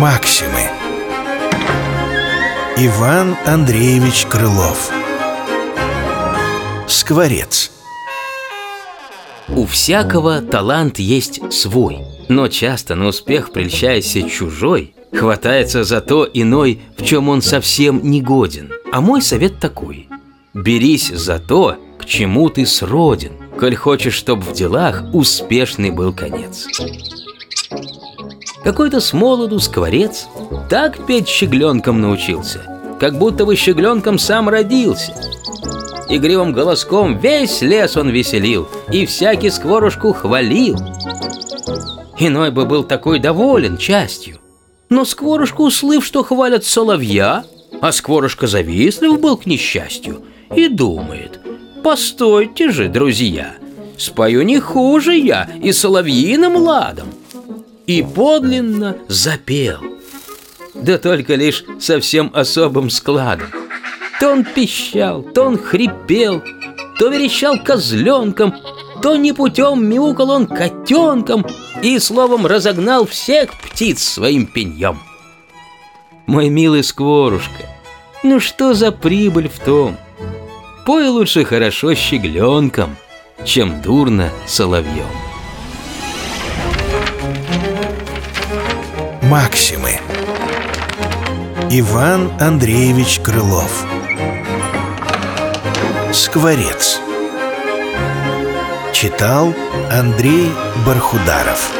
Максимы Иван Андреевич Крылов Скворец У всякого талант есть свой, но часто на успех, прельщаясь чужой, хватается за то иной, в чем он совсем не годен. А мой совет такой – берись за то, к чему ты сроден, коль хочешь, чтоб в делах успешный был конец. Какой-то с молоду скворец так петь щегленком научился, как будто бы щегленком сам родился. Игривым голоском весь лес он веселил и всякий скворушку хвалил. Иной бы был такой доволен частью, но скворушка, услыв, что хвалят соловья, а скворушка завистлив был к несчастью и думает, постойте же, друзья, спою не хуже я и соловьиным ладом и подлинно запел. Да только лишь совсем особым складом. То он пищал, то он хрипел, то верещал козленком, то не путем мяукал он котенком и, словом, разогнал всех птиц своим пеньем. Мой милый скворушка, ну что за прибыль в том? Пой лучше хорошо щегленком, чем дурно соловьем. Максимы. Иван Андреевич Крылов. Скворец. Читал Андрей Бархударов